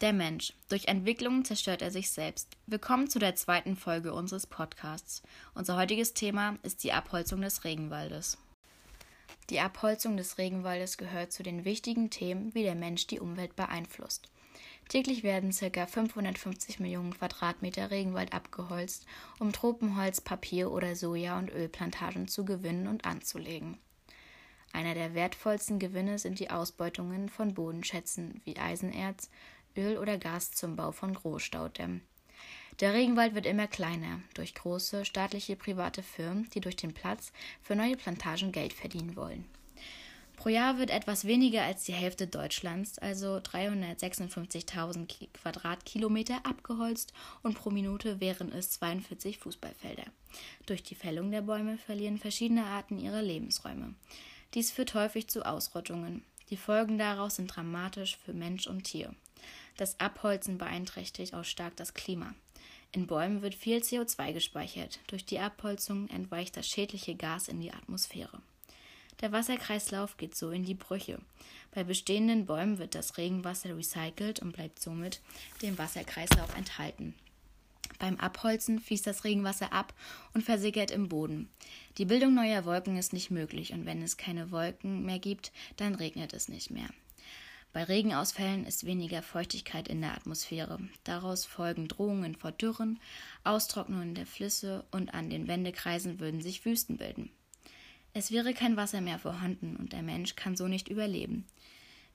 Der Mensch. Durch Entwicklung zerstört er sich selbst. Willkommen zu der zweiten Folge unseres Podcasts. Unser heutiges Thema ist die Abholzung des Regenwaldes. Die Abholzung des Regenwaldes gehört zu den wichtigen Themen, wie der Mensch die Umwelt beeinflusst. Täglich werden ca. 550 Millionen Quadratmeter Regenwald abgeholzt, um Tropenholz, Papier oder Soja- und Ölplantagen zu gewinnen und anzulegen. Einer der wertvollsten Gewinne sind die Ausbeutungen von Bodenschätzen wie Eisenerz, Öl oder Gas zum Bau von Großstaudämmen. Der Regenwald wird immer kleiner durch große staatliche private Firmen, die durch den Platz für neue Plantagen Geld verdienen wollen. Pro Jahr wird etwas weniger als die Hälfte Deutschlands, also 356.000 Quadratkilometer, abgeholzt und pro Minute wären es 42 Fußballfelder. Durch die Fällung der Bäume verlieren verschiedene Arten ihre Lebensräume. Dies führt häufig zu Ausrottungen. Die Folgen daraus sind dramatisch für Mensch und Tier. Das Abholzen beeinträchtigt auch stark das Klima. In Bäumen wird viel CO2 gespeichert. Durch die Abholzung entweicht das schädliche Gas in die Atmosphäre. Der Wasserkreislauf geht so in die Brüche. Bei bestehenden Bäumen wird das Regenwasser recycelt und bleibt somit dem Wasserkreislauf enthalten. Beim Abholzen fließt das Regenwasser ab und versickert im Boden. Die Bildung neuer Wolken ist nicht möglich und wenn es keine Wolken mehr gibt, dann regnet es nicht mehr. Bei Regenausfällen ist weniger Feuchtigkeit in der Atmosphäre. Daraus folgen Drohungen vor Dürren, Austrocknungen der Flüsse und an den Wendekreisen würden sich Wüsten bilden. Es wäre kein Wasser mehr vorhanden und der Mensch kann so nicht überleben.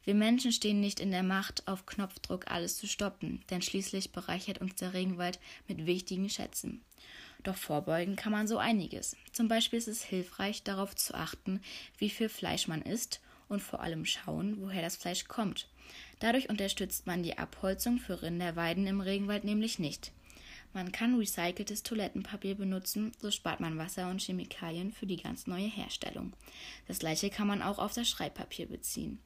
Wir Menschen stehen nicht in der Macht, auf Knopfdruck alles zu stoppen, denn schließlich bereichert uns der Regenwald mit wichtigen Schätzen. Doch vorbeugen kann man so einiges. Zum Beispiel ist es hilfreich, darauf zu achten, wie viel Fleisch man isst und vor allem schauen, woher das Fleisch kommt. Dadurch unterstützt man die Abholzung für Rinderweiden im Regenwald nämlich nicht. Man kann recyceltes Toilettenpapier benutzen, so spart man Wasser und Chemikalien für die ganz neue Herstellung. Das gleiche kann man auch auf das Schreibpapier beziehen.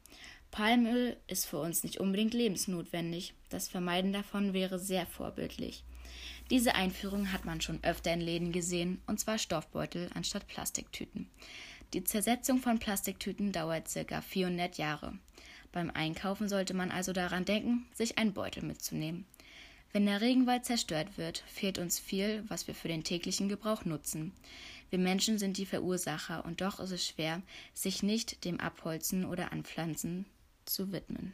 Palmöl ist für uns nicht unbedingt lebensnotwendig. Das Vermeiden davon wäre sehr vorbildlich. Diese Einführung hat man schon öfter in Läden gesehen, und zwar Stoffbeutel anstatt Plastiktüten. Die Zersetzung von Plastiktüten dauert circa 400 Jahre. Beim Einkaufen sollte man also daran denken, sich einen Beutel mitzunehmen. Wenn der Regenwald zerstört wird, fehlt uns viel, was wir für den täglichen Gebrauch nutzen. Wir Menschen sind die Verursacher und doch ist es schwer, sich nicht dem Abholzen oder Anpflanzen zu widmen.